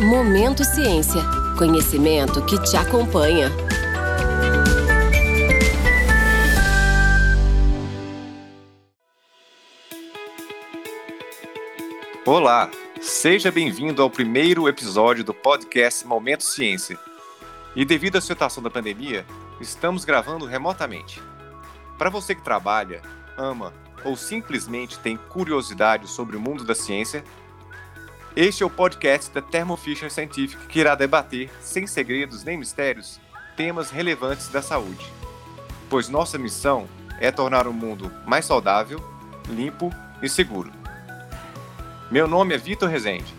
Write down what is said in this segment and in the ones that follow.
Momento Ciência. Conhecimento que te acompanha. Olá, seja bem-vindo ao primeiro episódio do podcast Momento Ciência. E devido à situação da pandemia, estamos gravando remotamente. Para você que trabalha, ama ou simplesmente tem curiosidade sobre o mundo da ciência, este é o podcast da Thermo Fisher Scientific que irá debater, sem segredos nem mistérios, temas relevantes da saúde. Pois nossa missão é tornar o mundo mais saudável, limpo e seguro. Meu nome é Vitor Rezende.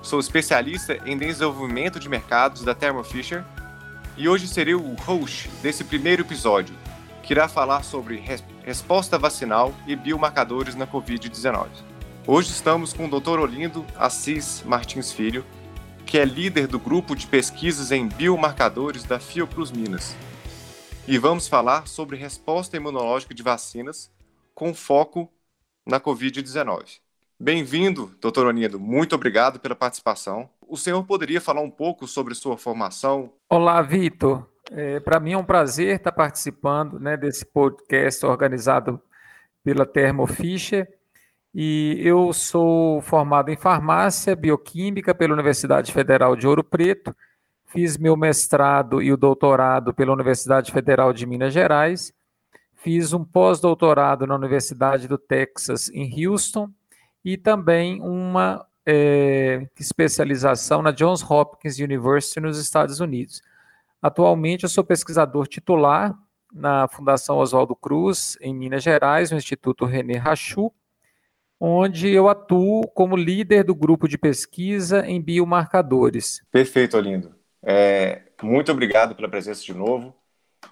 Sou especialista em desenvolvimento de mercados da Thermo Fisher e hoje serei o host desse primeiro episódio, que irá falar sobre res resposta vacinal e biomarcadores na Covid-19. Hoje estamos com o Dr. Olindo Assis Martins Filho, que é líder do grupo de pesquisas em biomarcadores da Fiocruz Minas. E vamos falar sobre resposta imunológica de vacinas com foco na Covid-19. Bem-vindo, doutor Onindo. Muito obrigado pela participação. O senhor poderia falar um pouco sobre sua formação? Olá, Vitor. É, Para mim é um prazer estar participando né, desse podcast organizado pela Thermo Fisher. E eu sou formado em farmácia bioquímica pela Universidade Federal de Ouro Preto. Fiz meu mestrado e o doutorado pela Universidade Federal de Minas Gerais. Fiz um pós-doutorado na Universidade do Texas, em Houston e também uma é, especialização na Johns Hopkins University nos Estados Unidos. Atualmente eu sou pesquisador titular na Fundação Oswaldo Cruz, em Minas Gerais, no Instituto René Rachou, onde eu atuo como líder do grupo de pesquisa em biomarcadores. Perfeito, Olindo. É, muito obrigado pela presença de novo.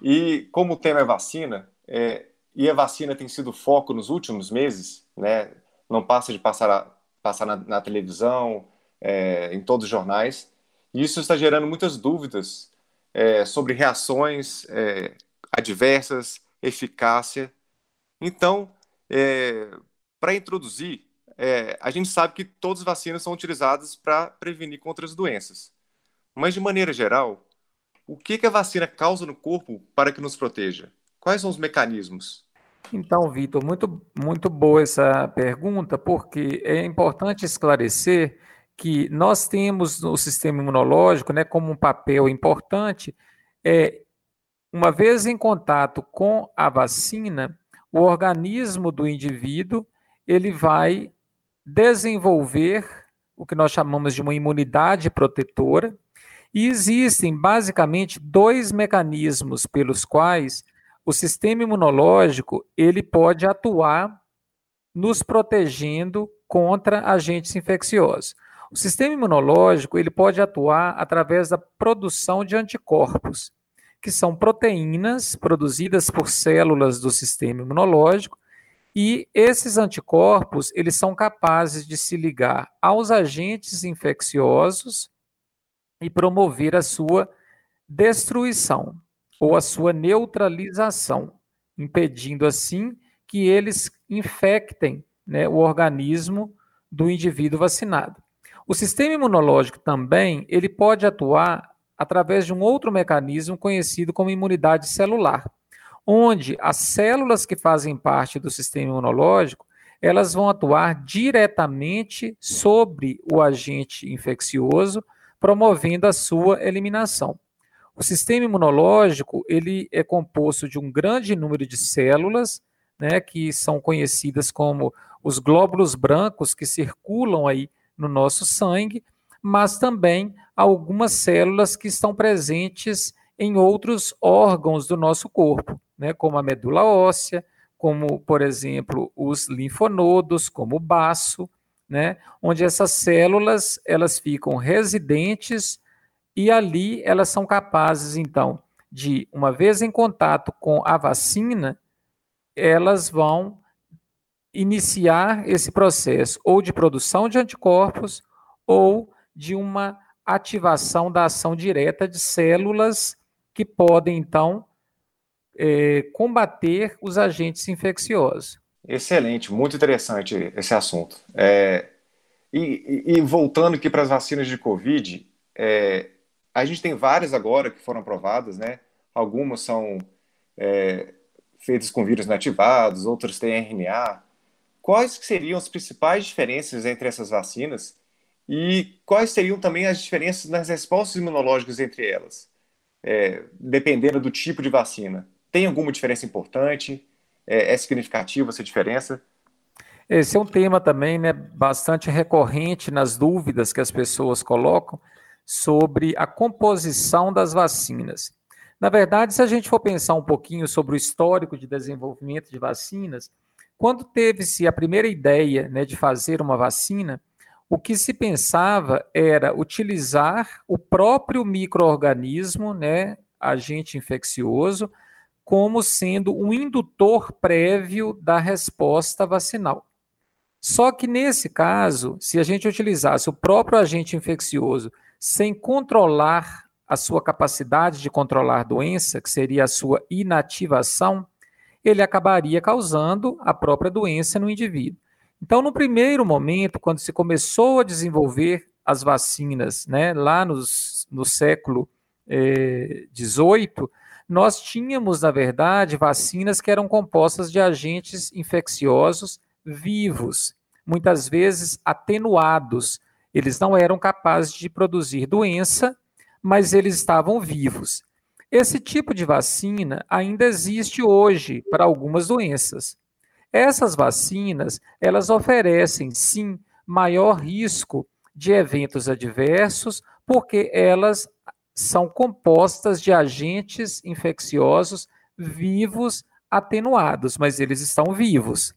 E como o tema é vacina, é, e a vacina tem sido foco nos últimos meses, né? não passa de passar, passar na, na televisão, é, em todos os jornais. E isso está gerando muitas dúvidas é, sobre reações é, adversas, eficácia. Então, é, para introduzir, é, a gente sabe que todas as vacinas são utilizadas para prevenir contra as doenças. Mas, de maneira geral, o que, que a vacina causa no corpo para que nos proteja? Quais são os mecanismos? Então, Vitor, muito, muito boa essa pergunta, porque é importante esclarecer que nós temos no sistema imunológico, né, como um papel importante, é, uma vez em contato com a vacina, o organismo do indivíduo ele vai desenvolver o que nós chamamos de uma imunidade protetora, e existem basicamente dois mecanismos pelos quais o sistema imunológico ele pode atuar nos protegendo contra agentes infecciosos. O sistema imunológico ele pode atuar através da produção de anticorpos, que são proteínas produzidas por células do sistema imunológico, e esses anticorpos eles são capazes de se ligar aos agentes infecciosos e promover a sua destruição ou a sua neutralização, impedindo assim que eles infectem né, o organismo do indivíduo vacinado. O sistema imunológico também ele pode atuar através de um outro mecanismo conhecido como imunidade celular, onde as células que fazem parte do sistema imunológico elas vão atuar diretamente sobre o agente infeccioso, promovendo a sua eliminação. O sistema imunológico ele é composto de um grande número de células, né, que são conhecidas como os glóbulos brancos que circulam aí no nosso sangue, mas também algumas células que estão presentes em outros órgãos do nosso corpo, né, como a medula óssea, como, por exemplo, os linfonodos, como o baço, né, onde essas células elas ficam residentes e ali elas são capazes, então, de, uma vez em contato com a vacina, elas vão iniciar esse processo ou de produção de anticorpos ou de uma ativação da ação direta de células que podem, então, é, combater os agentes infecciosos. Excelente, muito interessante esse assunto. É, e, e, voltando aqui para as vacinas de Covid, é, a gente tem várias agora que foram aprovadas, né? Algumas são é, feitas com vírus inativados, outras têm RNA. Quais seriam as principais diferenças entre essas vacinas e quais seriam também as diferenças nas respostas imunológicas entre elas, é, dependendo do tipo de vacina? Tem alguma diferença importante? É, é significativa essa diferença? Esse é um tema também né, bastante recorrente nas dúvidas que as pessoas colocam sobre a composição das vacinas. Na verdade, se a gente for pensar um pouquinho sobre o histórico de desenvolvimento de vacinas, quando teve-se a primeira ideia né, de fazer uma vacina, o que se pensava era utilizar o próprio microorganismo, né, agente infeccioso, como sendo um indutor prévio da resposta vacinal. Só que nesse caso, se a gente utilizasse o próprio agente infeccioso sem controlar a sua capacidade de controlar doença, que seria a sua inativação, ele acabaria causando a própria doença no indivíduo. Então, no primeiro momento, quando se começou a desenvolver as vacinas, né, lá nos, no século XVIII, eh, nós tínhamos, na verdade, vacinas que eram compostas de agentes infecciosos vivos, muitas vezes atenuados. Eles não eram capazes de produzir doença, mas eles estavam vivos. Esse tipo de vacina ainda existe hoje para algumas doenças. Essas vacinas, elas oferecem sim maior risco de eventos adversos, porque elas são compostas de agentes infecciosos vivos atenuados, mas eles estão vivos.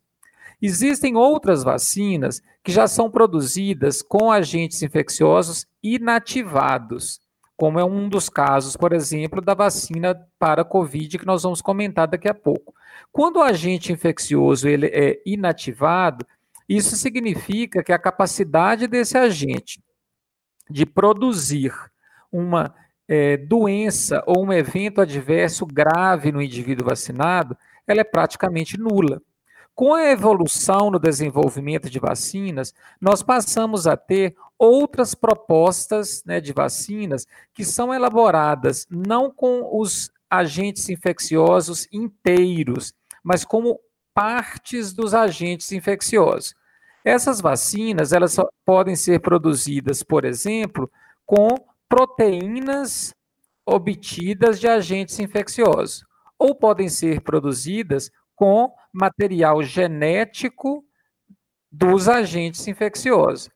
Existem outras vacinas que já são produzidas com agentes infecciosos inativados, como é um dos casos, por exemplo, da vacina para a COVID que nós vamos comentar daqui a pouco. Quando o agente infeccioso ele é inativado, isso significa que a capacidade desse agente de produzir uma é, doença ou um evento adverso grave no indivíduo vacinado, ela é praticamente nula. Com a evolução no desenvolvimento de vacinas, nós passamos a ter outras propostas né, de vacinas que são elaboradas não com os agentes infecciosos inteiros, mas como partes dos agentes infecciosos. Essas vacinas, elas podem ser produzidas, por exemplo, com proteínas obtidas de agentes infecciosos, ou podem ser produzidas com material genético dos agentes infecciosos.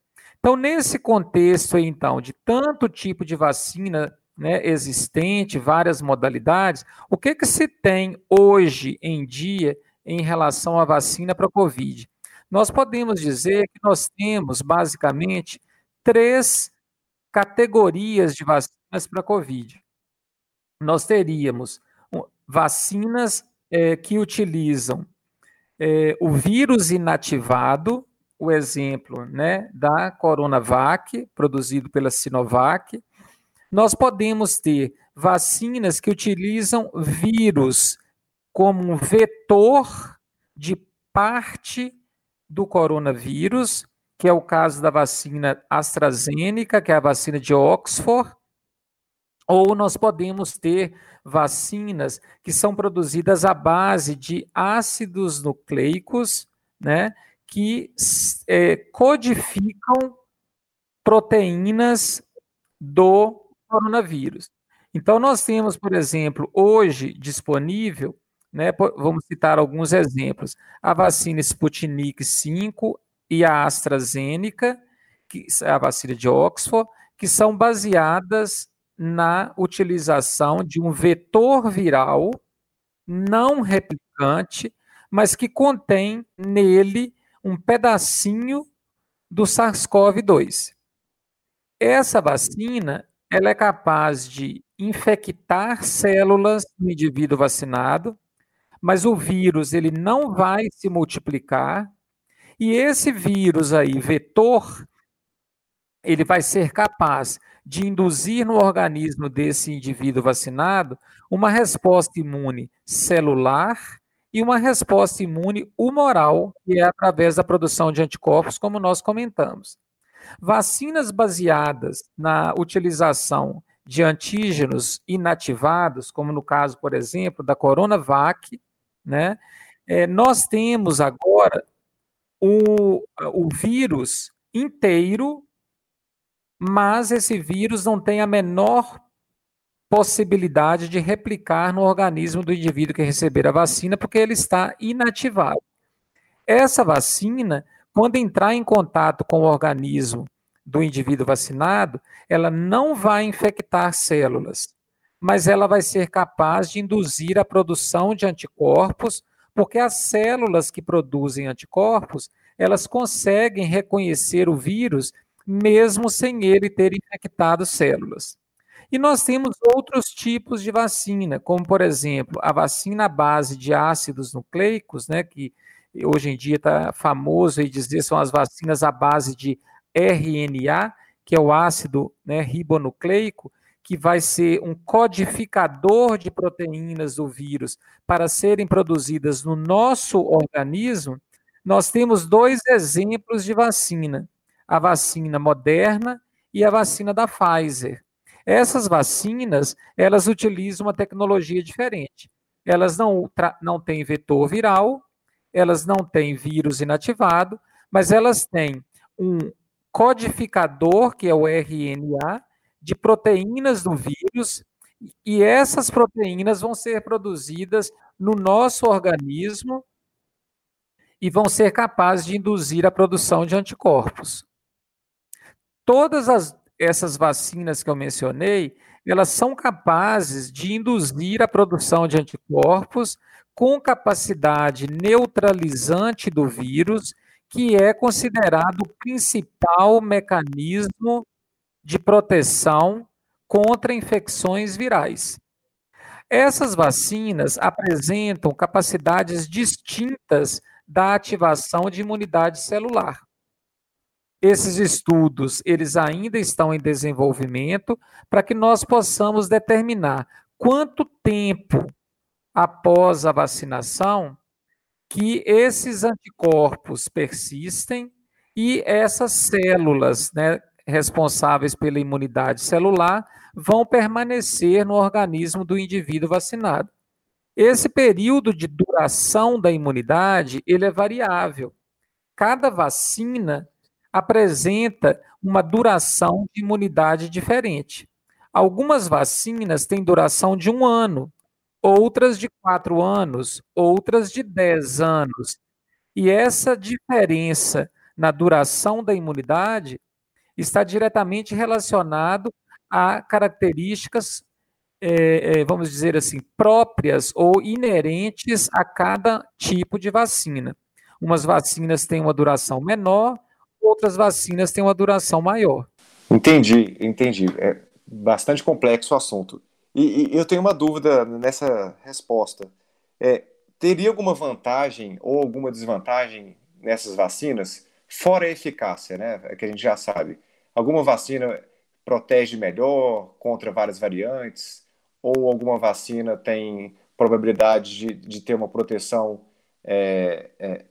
Então, nesse contexto, então, de tanto tipo de vacina né, existente, várias modalidades, o que, que se tem hoje em dia em relação à vacina para a Covid? Nós podemos dizer que nós temos, basicamente, três categorias de vacinas para a Covid. Nós teríamos vacinas é, que utilizam é, o vírus inativado, o exemplo né, da Coronavac, produzido pela Sinovac. Nós podemos ter vacinas que utilizam vírus como um vetor de parte do coronavírus, que é o caso da vacina AstraZeneca, que é a vacina de Oxford, ou nós podemos ter vacinas que são produzidas à base de ácidos nucleicos, né, que é, codificam proteínas do coronavírus. Então, nós temos, por exemplo, hoje disponível, né, vamos citar alguns exemplos, a vacina Sputnik V e a AstraZeneca, que a vacina de Oxford, que são baseadas na utilização de um vetor viral não replicante, mas que contém nele um pedacinho do SARS-CoV-2. Essa vacina ela é capaz de infectar células no indivíduo vacinado, mas o vírus ele não vai se multiplicar e esse vírus aí, vetor, ele vai ser capaz de induzir no organismo desse indivíduo vacinado uma resposta imune celular e uma resposta imune humoral, que é através da produção de anticorpos, como nós comentamos. Vacinas baseadas na utilização de antígenos inativados, como no caso, por exemplo, da Coronavac, né? É, nós temos agora o, o vírus inteiro, mas esse vírus não tem a menor possibilidade de replicar no organismo do indivíduo que receber a vacina, porque ele está inativado. Essa vacina, quando entrar em contato com o organismo do indivíduo vacinado, ela não vai infectar células, mas ela vai ser capaz de induzir a produção de anticorpos, porque as células que produzem anticorpos, elas conseguem reconhecer o vírus mesmo sem ele ter infectado células. E nós temos outros tipos de vacina, como por exemplo, a vacina à base de ácidos nucleicos, né, que hoje em dia está famoso e dizer são as vacinas à base de RNA, que é o ácido né, ribonucleico, que vai ser um codificador de proteínas do vírus para serem produzidas no nosso organismo, nós temos dois exemplos de vacina: a vacina moderna e a vacina da Pfizer. Essas vacinas, elas utilizam uma tecnologia diferente. Elas não, não têm vetor viral, elas não têm vírus inativado, mas elas têm um codificador, que é o RNA, de proteínas do vírus, e essas proteínas vão ser produzidas no nosso organismo e vão ser capazes de induzir a produção de anticorpos. Todas as, essas vacinas que eu mencionei, elas são capazes de induzir a produção de anticorpos com capacidade neutralizante do vírus que é considerado o principal mecanismo de proteção contra infecções virais. Essas vacinas apresentam capacidades distintas da ativação de imunidade celular. Esses estudos, eles ainda estão em desenvolvimento para que nós possamos determinar quanto tempo após a vacinação que esses anticorpos persistem e essas células né, responsáveis pela imunidade celular vão permanecer no organismo do indivíduo vacinado. Esse período de duração da imunidade, ele é variável. Cada vacina apresenta uma duração de imunidade diferente. Algumas vacinas têm duração de um ano, outras de quatro anos, outras de dez anos. E essa diferença na duração da imunidade está diretamente relacionado a características, é, é, vamos dizer assim, próprias ou inerentes a cada tipo de vacina. Umas vacinas têm uma duração menor, outras vacinas têm uma duração maior. Entendi, entendi. É bastante complexo o assunto. E, e eu tenho uma dúvida nessa resposta. É, teria alguma vantagem ou alguma desvantagem nessas vacinas, fora a eficácia, né? É que a gente já sabe. Alguma vacina protege melhor contra várias variantes? Ou alguma vacina tem probabilidade de, de ter uma proteção é, é,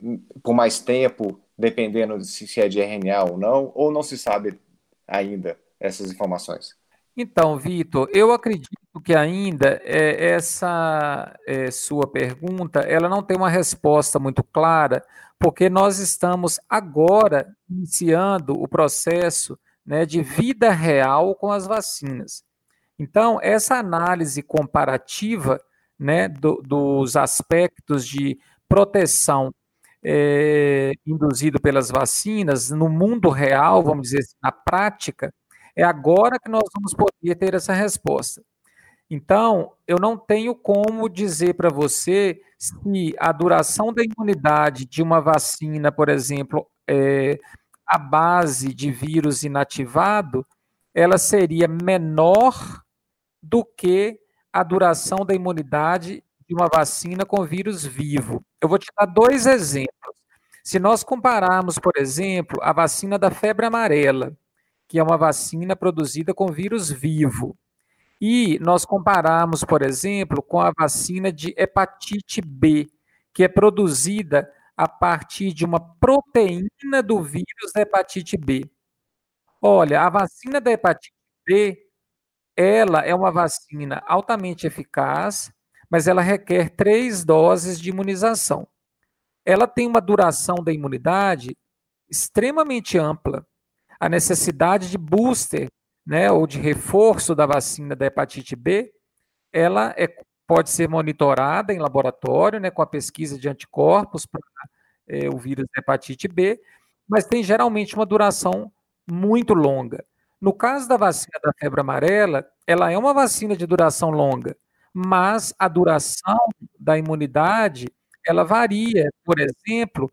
por mais tempo, dependendo de se é de RNA ou não? Ou não se sabe ainda essas informações? Então, Vitor, eu acredito que ainda é, essa é, sua pergunta, ela não tem uma resposta muito clara, porque nós estamos agora iniciando o processo né, de vida real com as vacinas. Então, essa análise comparativa né, do, dos aspectos de proteção é, induzido pelas vacinas no mundo real, vamos dizer assim, na prática, é agora que nós vamos poder ter essa resposta. Então, eu não tenho como dizer para você se a duração da imunidade de uma vacina, por exemplo, é, a base de vírus inativado, ela seria menor do que a duração da imunidade de uma vacina com vírus vivo. Eu vou te dar dois exemplos. Se nós compararmos, por exemplo, a vacina da febre amarela, que é uma vacina produzida com vírus vivo. E nós comparamos, por exemplo, com a vacina de hepatite B, que é produzida a partir de uma proteína do vírus da hepatite B. Olha, a vacina da hepatite B, ela é uma vacina altamente eficaz, mas ela requer três doses de imunização. Ela tem uma duração da imunidade extremamente ampla. A necessidade de booster, né, ou de reforço da vacina da hepatite B, ela é, pode ser monitorada em laboratório, né, com a pesquisa de anticorpos para é, o vírus da hepatite B, mas tem geralmente uma duração muito longa. No caso da vacina da febre amarela, ela é uma vacina de duração longa, mas a duração da imunidade ela varia. Por exemplo,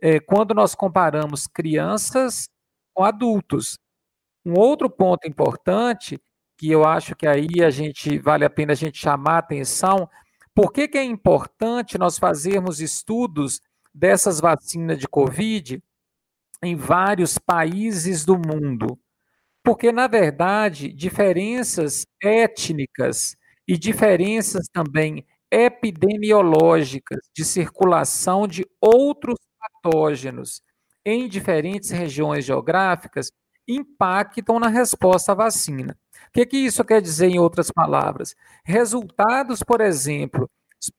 é, quando nós comparamos crianças com adultos. Um outro ponto importante que eu acho que aí a gente vale a pena a gente chamar a atenção, por que, que é importante nós fazermos estudos dessas vacinas de Covid em vários países do mundo. Porque, na verdade, diferenças étnicas e diferenças também epidemiológicas de circulação de outros patógenos em diferentes regiões geográficas impactam na resposta à vacina. O que, que isso quer dizer em outras palavras? Resultados, por exemplo,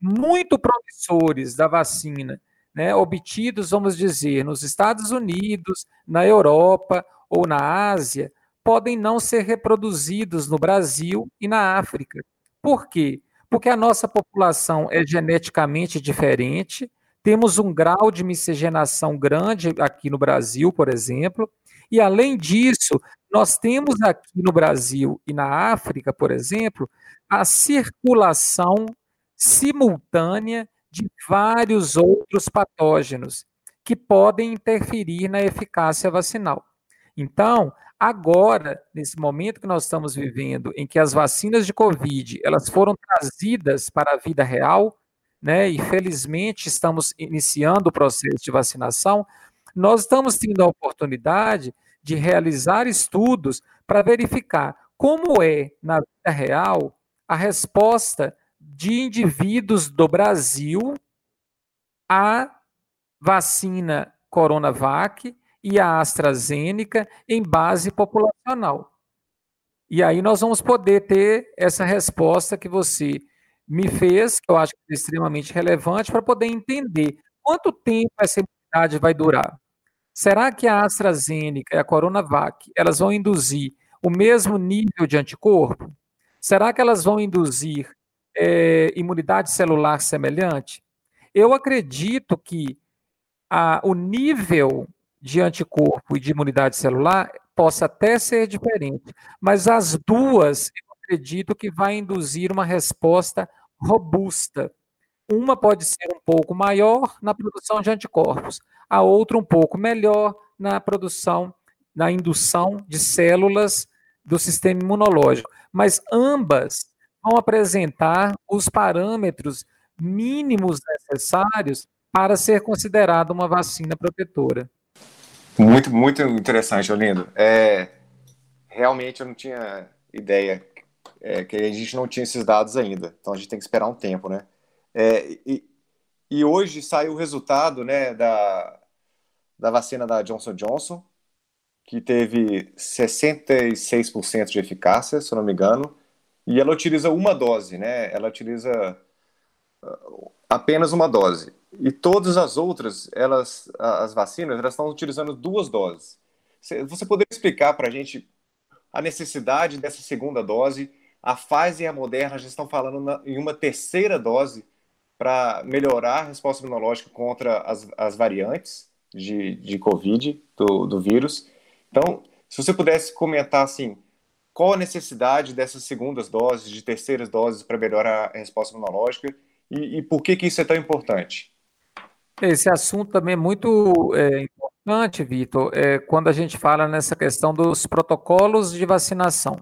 muito promissores da vacina né, obtidos, vamos dizer, nos Estados Unidos, na Europa ou na Ásia, podem não ser reproduzidos no Brasil e na África. Por quê? Porque a nossa população é geneticamente diferente, temos um grau de miscigenação grande aqui no Brasil, por exemplo, e além disso, nós temos aqui no Brasil e na África, por exemplo, a circulação simultânea de vários outros patógenos que podem interferir na eficácia vacinal. Então, agora, nesse momento que nós estamos vivendo, em que as vacinas de Covid elas foram trazidas para a vida real, né, e felizmente estamos iniciando o processo de vacinação, nós estamos tendo a oportunidade de realizar estudos para verificar como é, na vida real, a resposta de indivíduos do Brasil à vacina Coronavac e a AstraZeneca em base populacional. E aí nós vamos poder ter essa resposta que você me fez, que eu acho que é extremamente relevante, para poder entender quanto tempo essa imunidade vai durar. Será que a AstraZeneca e a Coronavac elas vão induzir o mesmo nível de anticorpo? Será que elas vão induzir é, imunidade celular semelhante? Eu acredito que a, o nível de anticorpo e de imunidade celular possa até ser diferente, mas as duas eu acredito que vai induzir uma resposta robusta. Uma pode ser um pouco maior na produção de anticorpos, a outra um pouco melhor na produção, na indução de células do sistema imunológico. Mas ambas vão apresentar os parâmetros mínimos necessários para ser considerada uma vacina protetora. Muito, muito interessante, Olindo. É, realmente eu não tinha ideia é, que a gente não tinha esses dados ainda, então a gente tem que esperar um tempo, né? É, e, e hoje saiu o resultado né, da, da vacina da Johnson Johnson, que teve 66% de eficácia, se eu não me engano, e ela utiliza uma dose, né? Ela utiliza uh, apenas uma dose. E todas as outras, elas, as vacinas, elas estão utilizando duas doses. Você poderia explicar para a gente a necessidade dessa segunda dose? A Pfizer e a Moderna já estão falando na, em uma terceira dose para melhorar a resposta imunológica contra as, as variantes de, de Covid, do, do vírus. Então, se você pudesse comentar assim, qual a necessidade dessas segundas doses, de terceiras doses para melhorar a resposta imunológica e, e, por que, que isso é tão importante? Esse assunto também é muito é, importante, Vitor, é, quando a gente fala nessa questão dos protocolos de vacinação.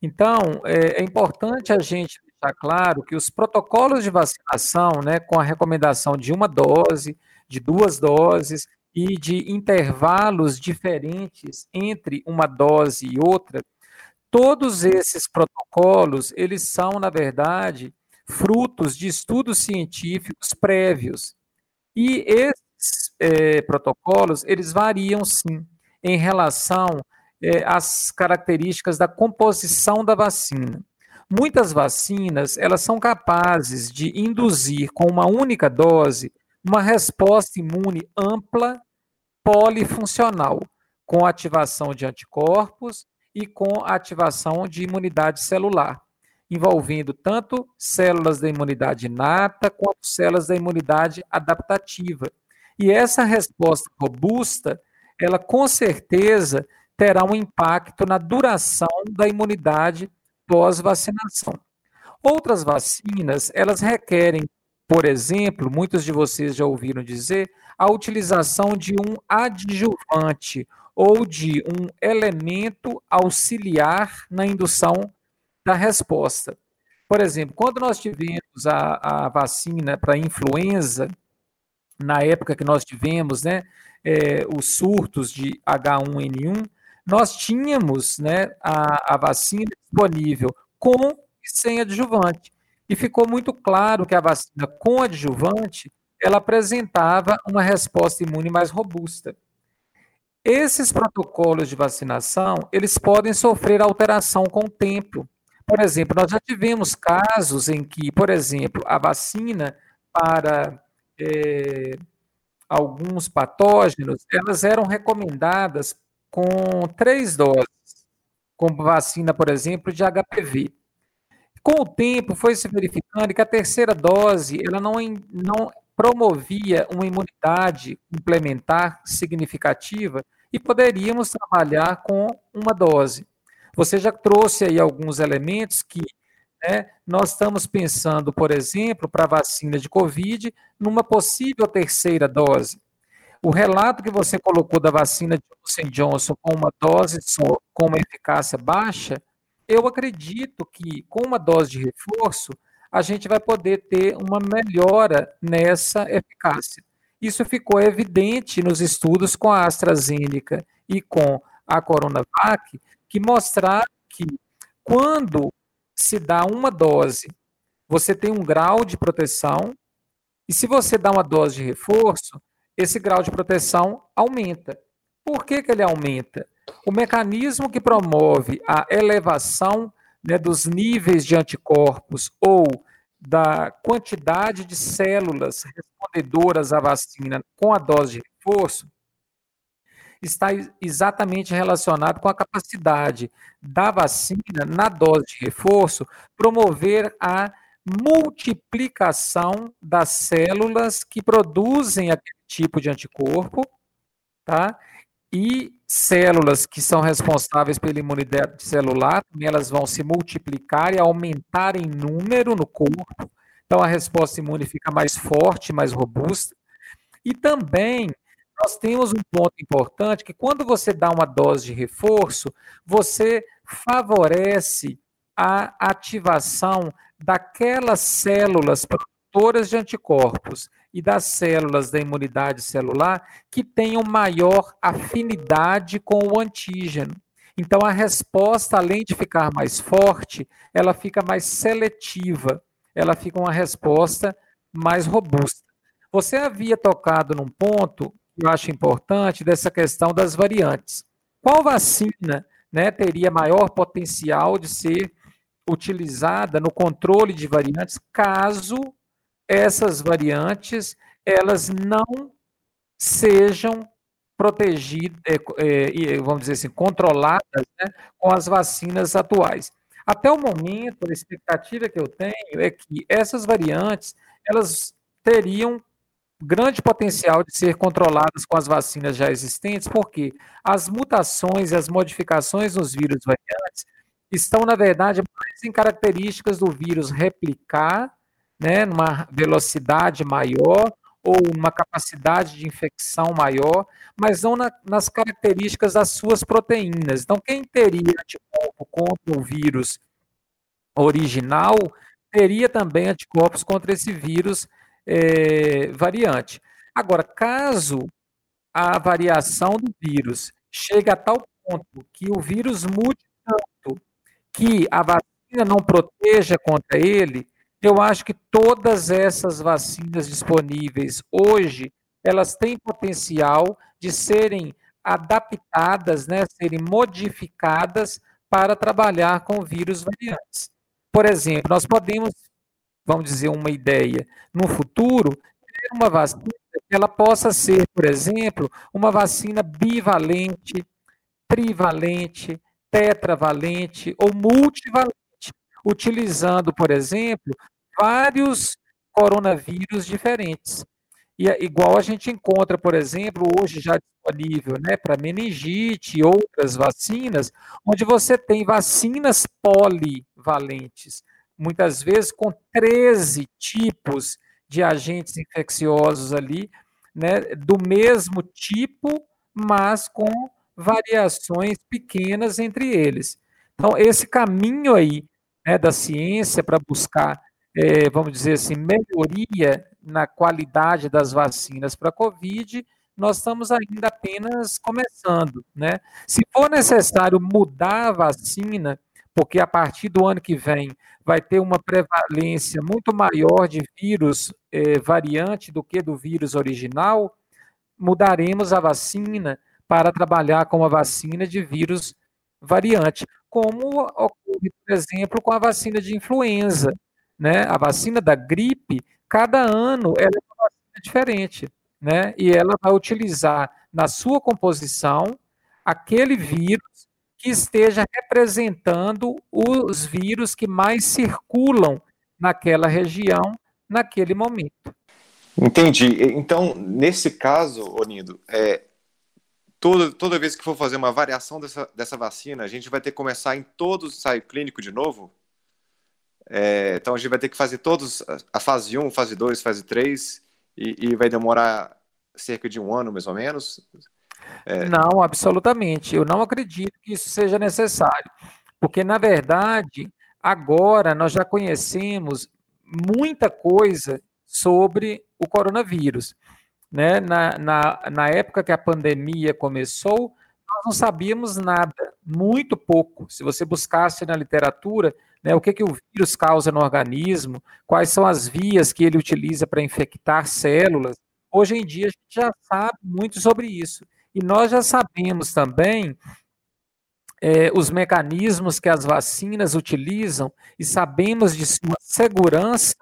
Então, é, é importante a gente deixar claro que os protocolos de vacinação, né, com a recomendação de uma dose, de duas doses e de intervalos diferentes entre uma dose e outra, Todos esses protocolos, eles são, na verdade, frutos de estudos científicos prévios. E esses é, protocolos, eles variam sim, em relação é, as características da composição da vacina. Muitas vacinas, elas são capazes de induzir com uma única dose uma resposta imune ampla, polifuncional, com ativação de anticorpos e com ativação de imunidade celular, envolvendo tanto células da imunidade inata quanto células da imunidade adaptativa. E essa resposta robusta, ela com certeza terá um impacto na duração da imunidade pós-vacinação. Outras vacinas, elas requerem, por exemplo, muitos de vocês já ouviram dizer, a utilização de um adjuvante ou de um elemento auxiliar na indução da resposta. Por exemplo, quando nós tivemos a, a vacina para influenza, na época que nós tivemos né, é, os surtos de H1N1, nós tínhamos né, a, a vacina disponível com e sem adjuvante. E ficou muito claro que a vacina com adjuvante ela apresentava uma resposta imune mais robusta. Esses protocolos de vacinação, eles podem sofrer alteração com o tempo. Por exemplo, nós já tivemos casos em que, por exemplo, a vacina para é, alguns patógenos, elas eram recomendadas com três doses, como vacina, por exemplo, de HPV. Com o tempo, foi se verificando que a terceira dose ela não, não promovia uma imunidade complementar significativa e poderíamos trabalhar com uma dose. Você já trouxe aí alguns elementos que né, nós estamos pensando, por exemplo, para a vacina de Covid, numa possível terceira dose. O relato que você colocou da vacina Johnson Johnson com uma dose com uma eficácia baixa, eu acredito que com uma dose de reforço, a gente vai poder ter uma melhora nessa eficácia. Isso ficou evidente nos estudos com a AstraZeneca e com a Coronavac, que mostraram que quando se dá uma dose, você tem um grau de proteção, e se você dá uma dose de reforço, esse grau de proteção aumenta. Por que, que ele aumenta? O mecanismo que promove a elevação né, dos níveis de anticorpos ou da quantidade de células respondedoras à vacina com a dose de reforço está exatamente relacionado com a capacidade da vacina, na dose de reforço, promover a multiplicação das células que produzem aquele tipo de anticorpo, tá? E células que são responsáveis pela imunidade celular, elas vão se multiplicar e aumentar em número no corpo. Então a resposta imune fica mais forte, mais robusta. E também nós temos um ponto importante que quando você dá uma dose de reforço, você favorece a ativação daquelas células produtoras de anticorpos e das células da imunidade celular que tenham maior afinidade com o antígeno. Então, a resposta, além de ficar mais forte, ela fica mais seletiva, ela fica uma resposta mais robusta. Você havia tocado num ponto eu acho importante dessa questão das variantes. Qual vacina né, teria maior potencial de ser utilizada no controle de variantes caso essas variantes elas não sejam protegidas, é, é, vamos dizer assim, controladas né, com as vacinas atuais. Até o momento, a expectativa que eu tenho é que essas variantes elas teriam grande potencial de ser controladas com as vacinas já existentes, porque as mutações e as modificações nos vírus variantes estão, na verdade, mais em características do vírus replicar, né, numa velocidade maior ou uma capacidade de infecção maior, mas não na, nas características das suas proteínas. Então, quem teria anticorpo contra o vírus original, teria também anticorpos contra esse vírus é, variante. Agora, caso a variação do vírus chegue a tal ponto que o vírus mude tanto que a vacina não proteja contra ele, eu acho que todas essas vacinas disponíveis hoje, elas têm potencial de serem adaptadas, né, serem modificadas para trabalhar com vírus variantes. Por exemplo, nós podemos, vamos dizer, uma ideia, no futuro, ter uma vacina que ela possa ser, por exemplo, uma vacina bivalente, trivalente, tetravalente ou multivalente, utilizando, por exemplo, vários coronavírus diferentes. E é igual a gente encontra, por exemplo, hoje já disponível né, para meningite e outras vacinas, onde você tem vacinas polivalentes, muitas vezes com 13 tipos de agentes infecciosos ali, né, do mesmo tipo, mas com variações pequenas entre eles. Então, esse caminho aí né, da ciência para buscar, é, vamos dizer assim, melhoria na qualidade das vacinas para a Covid, nós estamos ainda apenas começando. Né? Se for necessário mudar a vacina, porque a partir do ano que vem vai ter uma prevalência muito maior de vírus é, variante do que do vírus original, mudaremos a vacina para trabalhar com a vacina de vírus variante, como ocorre, por exemplo, com a vacina de influenza. Né? A vacina da gripe, cada ano ela é uma vacina diferente, né? e ela vai utilizar na sua composição aquele vírus que esteja representando os vírus que mais circulam naquela região naquele momento. Entendi. Então, nesse caso, Onindo, é, toda, toda vez que for fazer uma variação dessa, dessa vacina, a gente vai ter que começar em todo o ensaio clínico de novo? É, então a gente vai ter que fazer todos, a fase 1, fase 2, fase 3, e, e vai demorar cerca de um ano, mais ou menos? É... Não, absolutamente. Eu não acredito que isso seja necessário. Porque, na verdade, agora nós já conhecemos muita coisa sobre o coronavírus. Né? Na, na, na época que a pandemia começou, nós não sabíamos nada, muito pouco. Se você buscasse na literatura né, o que, que o vírus causa no organismo, quais são as vias que ele utiliza para infectar células, hoje em dia a gente já sabe muito sobre isso. E nós já sabemos também é, os mecanismos que as vacinas utilizam e sabemos de sua segurança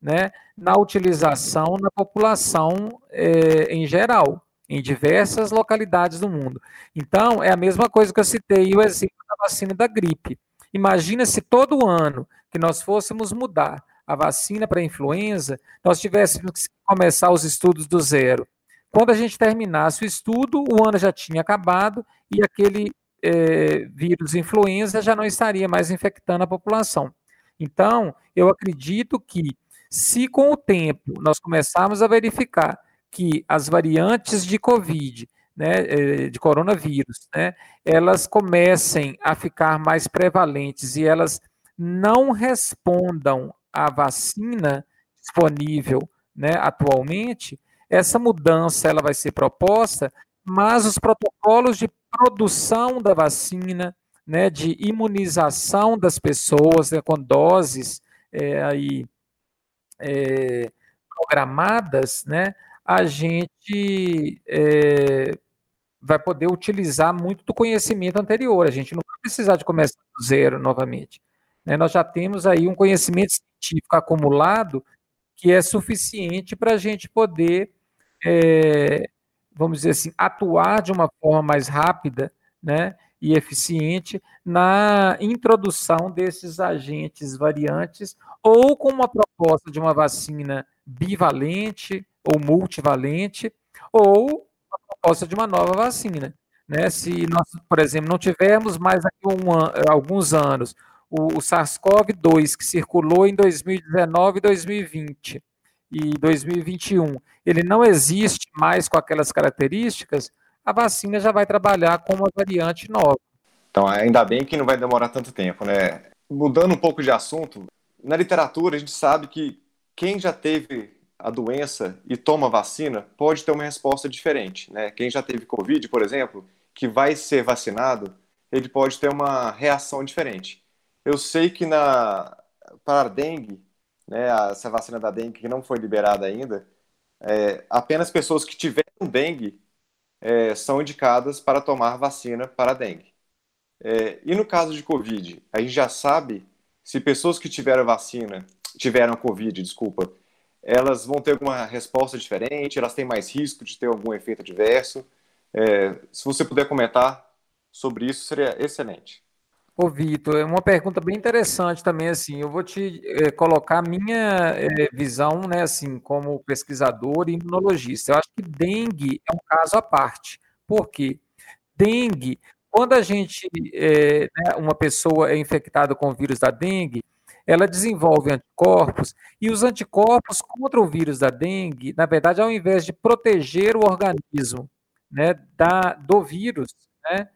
né, na utilização na população é, em geral, em diversas localidades do mundo. Então, é a mesma coisa que eu citei o exemplo da vacina da gripe. Imagina se todo ano que nós fôssemos mudar a vacina para a influenza, nós tivéssemos que começar os estudos do zero. Quando a gente terminasse o estudo, o ano já tinha acabado e aquele é, vírus influenza já não estaria mais infectando a população. Então, eu acredito que se com o tempo nós começarmos a verificar que as variantes de Covid, né, eh, de coronavírus, né, elas comecem a ficar mais prevalentes e elas não respondam à vacina disponível né, atualmente, essa mudança ela vai ser proposta, mas os protocolos de produção da vacina, né, de imunização das pessoas né, com doses é, aí é, programadas, né, a gente é, vai poder utilizar muito do conhecimento anterior. A gente não vai precisar de começar do zero novamente. Né? Nós já temos aí um conhecimento científico acumulado que é suficiente para a gente poder, é, vamos dizer assim, atuar de uma forma mais rápida, né? e eficiente na introdução desses agentes variantes ou com uma proposta de uma vacina bivalente ou multivalente ou uma proposta de uma nova vacina. Né? Se nós, por exemplo, não tivermos mais aqui um, alguns anos o, o SARS-CoV-2 que circulou em 2019 e 2020 e 2021, ele não existe mais com aquelas características, a vacina já vai trabalhar com uma variante nova. Então, ainda bem que não vai demorar tanto tempo, né? Mudando um pouco de assunto, na literatura a gente sabe que quem já teve a doença e toma vacina pode ter uma resposta diferente, né? Quem já teve Covid, por exemplo, que vai ser vacinado, ele pode ter uma reação diferente. Eu sei que na para a dengue, né, essa vacina da dengue que não foi liberada ainda, é, apenas pessoas que tiveram dengue é, são indicadas para tomar vacina para dengue. É, e no caso de Covid, a gente já sabe se pessoas que tiveram vacina, tiveram Covid, desculpa, elas vão ter alguma resposta diferente, elas têm mais risco de ter algum efeito adverso. É, se você puder comentar sobre isso, seria excelente. Ô, Vitor, é uma pergunta bem interessante também, assim, eu vou te é, colocar a minha é, visão, né, assim, como pesquisador e imunologista. Eu acho que dengue é um caso à parte. Por quê? Dengue, quando a gente, é, né, uma pessoa é infectada com o vírus da dengue, ela desenvolve anticorpos, e os anticorpos contra o vírus da dengue, na verdade, ao invés de proteger o organismo né, da, do vírus, né,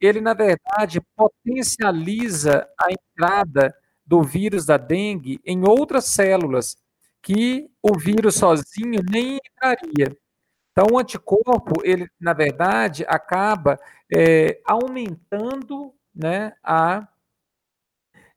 ele, na verdade, potencializa a entrada do vírus da dengue em outras células que o vírus sozinho nem entraria. Então, o anticorpo, ele, na verdade, acaba é, aumentando né, a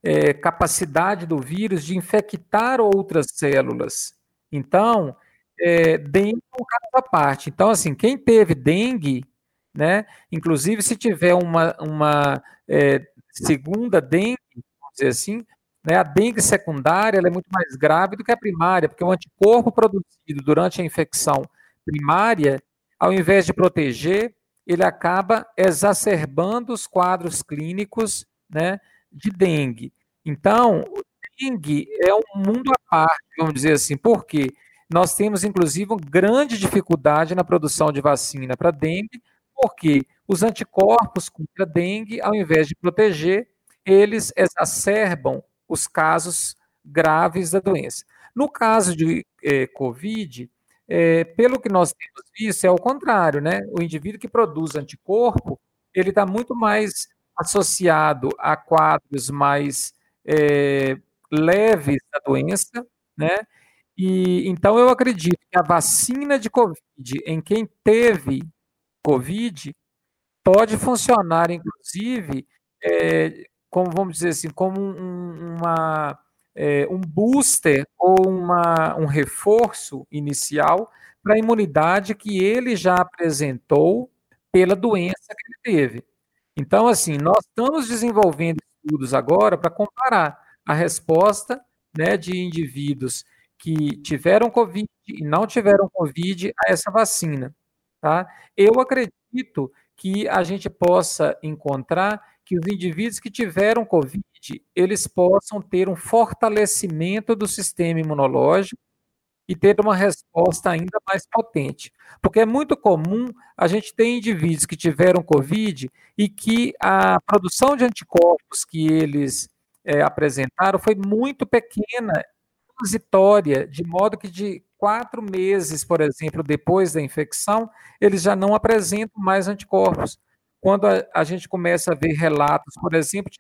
é, capacidade do vírus de infectar outras células. Então, é, dengue é um caso à parte. Então, assim, quem teve dengue né? Inclusive, se tiver uma, uma é, segunda dengue, vamos dizer assim, né, a dengue secundária é muito mais grave do que a primária, porque o anticorpo produzido durante a infecção primária, ao invés de proteger, ele acaba exacerbando os quadros clínicos né, de dengue. Então, dengue é um mundo à parte, vamos dizer assim, porque nós temos, inclusive, uma grande dificuldade na produção de vacina para dengue, porque os anticorpos contra a dengue, ao invés de proteger, eles exacerbam os casos graves da doença. No caso de eh, Covid, eh, pelo que nós temos visto, é o contrário, né? O indivíduo que produz anticorpo, ele está muito mais associado a quadros mais eh, leves da doença, né? E então eu acredito que a vacina de Covid em quem teve Covid pode funcionar, inclusive, é, como vamos dizer assim, como um, uma, é, um booster ou uma, um reforço inicial para a imunidade que ele já apresentou pela doença que ele teve. Então, assim, nós estamos desenvolvendo estudos agora para comparar a resposta né, de indivíduos que tiveram Covid e não tiveram Covid a essa vacina. Tá? Eu acredito que a gente possa encontrar que os indivíduos que tiveram Covid, eles possam ter um fortalecimento do sistema imunológico e ter uma resposta ainda mais potente. Porque é muito comum a gente ter indivíduos que tiveram Covid e que a produção de anticorpos que eles é, apresentaram foi muito pequena, transitória, de modo que de quatro meses, por exemplo, depois da infecção, eles já não apresentam mais anticorpos. Quando a, a gente começa a ver relatos, por exemplo, de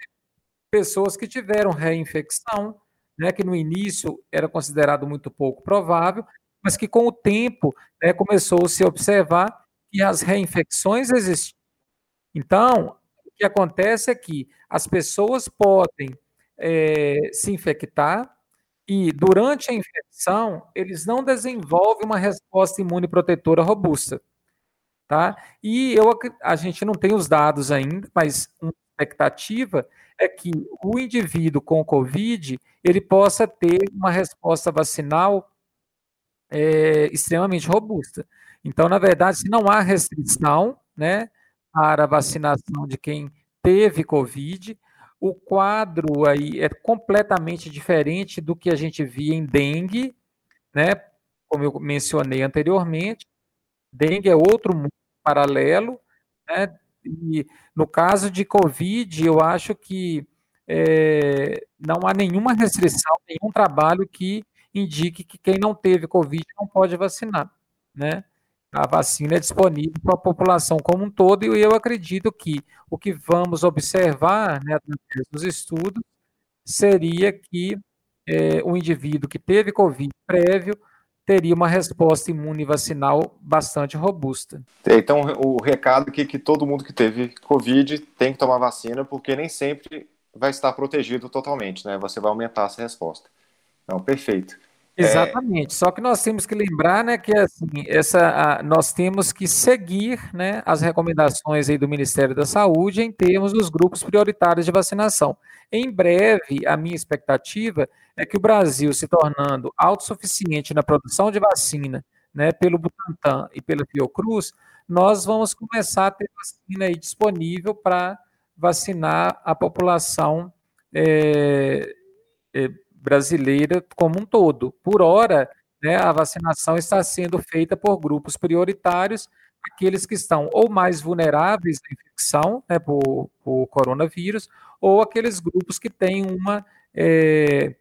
pessoas que tiveram reinfecção, né, que no início era considerado muito pouco provável, mas que com o tempo né, começou-se a observar que as reinfecções existiam. Então, o que acontece é que as pessoas podem é, se infectar, e durante a infecção, eles não desenvolvem uma resposta imune protetora robusta. Tá? E eu, a gente não tem os dados ainda, mas uma expectativa é que o indivíduo com Covid ele possa ter uma resposta vacinal é, extremamente robusta. Então, na verdade, se não há restrição né, para a vacinação de quem teve Covid, o quadro aí é completamente diferente do que a gente via em dengue, né? Como eu mencionei anteriormente, dengue é outro mundo paralelo, né? E no caso de Covid, eu acho que é, não há nenhuma restrição, nenhum trabalho que indique que quem não teve Covid não pode vacinar, né? A vacina é disponível para a população como um todo, e eu acredito que o que vamos observar né, através dos estudos seria que é, o indivíduo que teve Covid prévio teria uma resposta imune vacinal bastante robusta. Então, o recado aqui é que todo mundo que teve Covid tem que tomar vacina, porque nem sempre vai estar protegido totalmente, né? Você vai aumentar essa resposta. Então, perfeito. Exatamente. É... Só que nós temos que lembrar, né, que assim, essa, a, nós temos que seguir, né, as recomendações aí do Ministério da Saúde em termos dos grupos prioritários de vacinação. Em breve, a minha expectativa é que o Brasil se tornando autossuficiente na produção de vacina, né, pelo Butantan e pela Fiocruz, nós vamos começar a ter vacina aí disponível para vacinar a população é, é, brasileira como um todo. Por hora, né, a vacinação está sendo feita por grupos prioritários, aqueles que estão ou mais vulneráveis à infecção né, por, por coronavírus, ou aqueles grupos que têm uma é,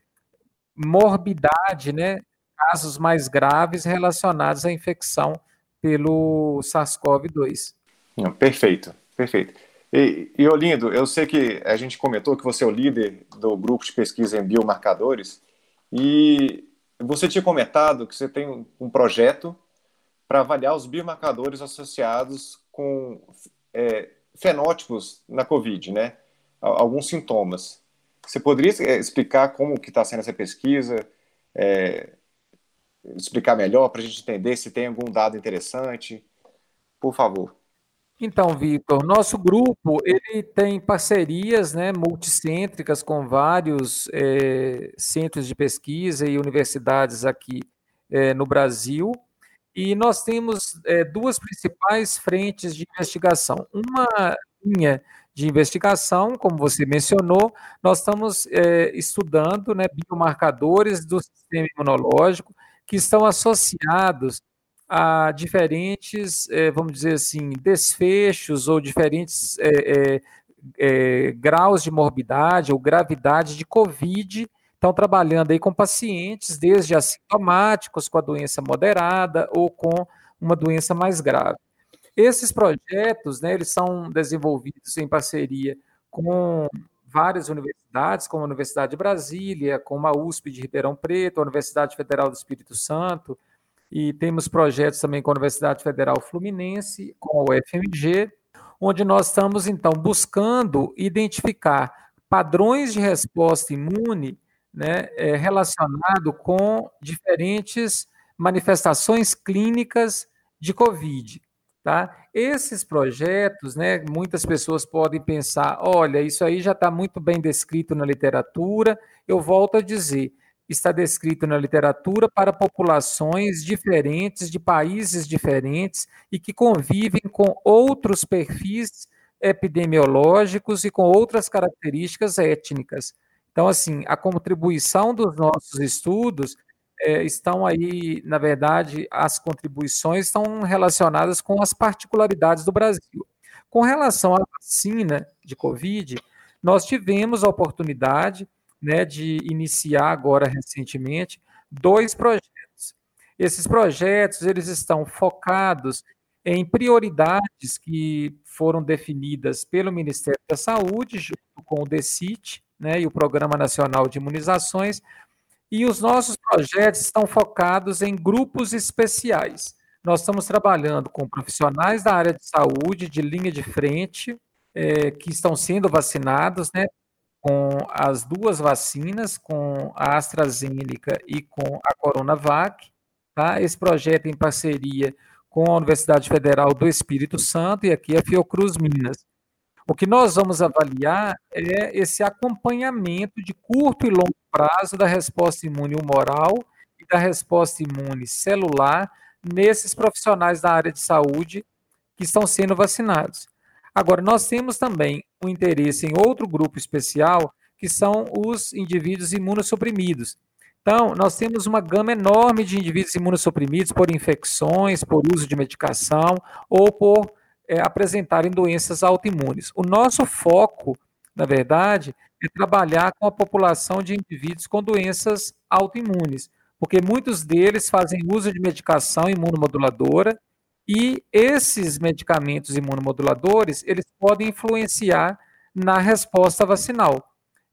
morbidade, né, casos mais graves relacionados à infecção pelo SARS-CoV-2. Perfeito, perfeito. E, e Olindo, eu sei que a gente comentou que você é o líder do grupo de pesquisa em biomarcadores e você tinha comentado que você tem um projeto para avaliar os biomarcadores associados com é, fenótipos na COVID, né? Alguns sintomas. Você poderia é, explicar como que está sendo essa pesquisa? É, explicar melhor para a gente entender se tem algum dado interessante? Por favor. Então, Vitor, nosso grupo ele tem parcerias né, multicêntricas com vários é, centros de pesquisa e universidades aqui é, no Brasil. E nós temos é, duas principais frentes de investigação. Uma linha de investigação, como você mencionou, nós estamos estudando né, biomarcadores do sistema imunológico que estão associados a diferentes, eh, vamos dizer assim, desfechos ou diferentes é, é, graus de morbidade ou gravidade de Covid. Estão trabalhando aí com pacientes, desde assintomáticos, com a doença moderada ou com uma doença mais grave. Esses projetos, né, eles são desenvolvidos em parceria com várias universidades, como a Universidade de Brasília, como a USP de Ribeirão Preto, a Universidade Federal do Espírito Santo, e temos projetos também com a Universidade Federal Fluminense, com a UFMG, onde nós estamos, então, buscando identificar padrões de resposta imune né, é, relacionado com diferentes manifestações clínicas de Covid. Tá? Esses projetos, né, muitas pessoas podem pensar: olha, isso aí já está muito bem descrito na literatura. Eu volto a dizer: está descrito na literatura para populações diferentes, de países diferentes e que convivem com outros perfis epidemiológicos e com outras características étnicas. Então, assim, a contribuição dos nossos estudos é, estão aí, na verdade, as contribuições estão relacionadas com as particularidades do Brasil. Com relação à vacina de Covid, nós tivemos a oportunidade né, de iniciar agora recentemente dois projetos. Esses projetos eles estão focados em prioridades que foram definidas pelo Ministério da Saúde, junto com o DECIT, né, e o Programa Nacional de Imunizações, e os nossos projetos estão focados em grupos especiais. Nós estamos trabalhando com profissionais da área de saúde, de linha de frente, é, que estão sendo vacinados, né, com as duas vacinas, com a AstraZeneca e com a Coronavac. Tá? Esse projeto em parceria com a Universidade Federal do Espírito Santo e aqui a Fiocruz Minas. O que nós vamos avaliar é esse acompanhamento de curto e longo prazo da resposta imune humoral e da resposta imune celular nesses profissionais da área de saúde que estão sendo vacinados. Agora, nós temos também um interesse em outro grupo especial, que são os indivíduos imunossuprimidos. Então, nós temos uma gama enorme de indivíduos imunossuprimidos por infecções, por uso de medicação ou por é, apresentarem doenças autoimunes. O nosso foco, na verdade, é trabalhar com a população de indivíduos com doenças autoimunes, porque muitos deles fazem uso de medicação imunomoduladora e esses medicamentos imunomoduladores, eles podem influenciar na resposta vacinal.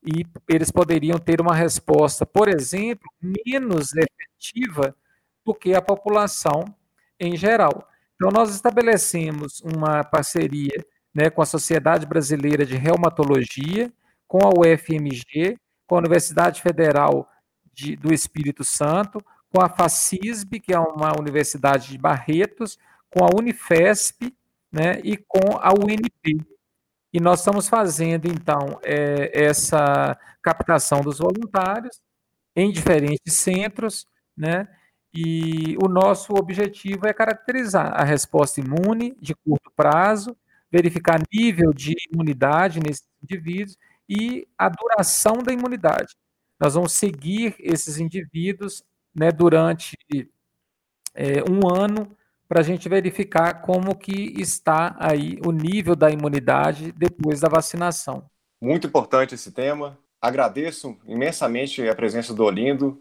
E eles poderiam ter uma resposta, por exemplo, menos efetiva do que a população em geral. Então, nós estabelecemos uma parceria né, com a Sociedade Brasileira de Reumatologia, com a UFMG, com a Universidade Federal de, do Espírito Santo, com a FACISB, que é uma universidade de Barretos, com a Unifesp né, e com a UNP. E nós estamos fazendo, então, é, essa captação dos voluntários em diferentes centros, né? E o nosso objetivo é caracterizar a resposta imune de curto prazo, verificar nível de imunidade nesses indivíduos e a duração da imunidade. Nós vamos seguir esses indivíduos né, durante é, um ano para a gente verificar como que está aí o nível da imunidade depois da vacinação. Muito importante esse tema. Agradeço imensamente a presença do Olindo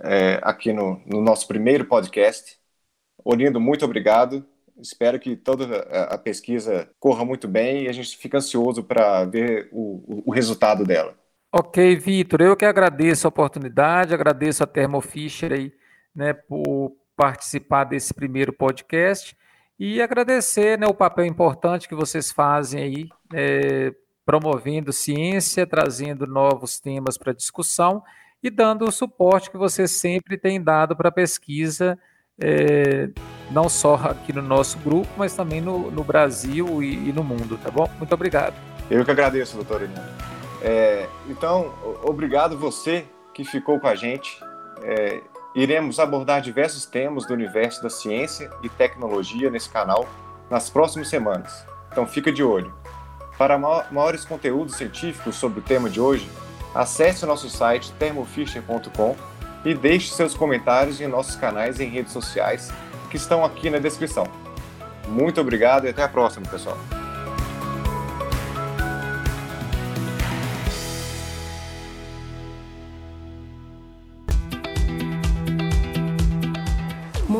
é, aqui no, no, nosso primeiro podcast. Olindo, muito obrigado. Espero que toda a pesquisa corra muito bem e a gente fica ansioso para ver o, o, resultado dela. Ok, Vitor, eu que agradeço a oportunidade, agradeço a Thermo Fisher aí, né, por participar desse primeiro podcast e agradecer né, o papel importante que vocês fazem aí, é, promovendo ciência, trazendo novos temas para discussão e dando o suporte que vocês sempre têm dado para a pesquisa, é, não só aqui no nosso grupo, mas também no, no Brasil e, e, no mundo, tá bom? Muito obrigado. Eu que agradeço, doutor Enino. É, então, obrigado você que ficou com a gente. É, iremos abordar diversos temas do universo da ciência e tecnologia nesse canal nas próximas semanas. Então fica de olho. Para maiores conteúdos científicos sobre o tema de hoje, acesse o nosso site thermofisher.com e deixe seus comentários em nossos canais em redes sociais que estão aqui na descrição. Muito obrigado e até a próxima, pessoal.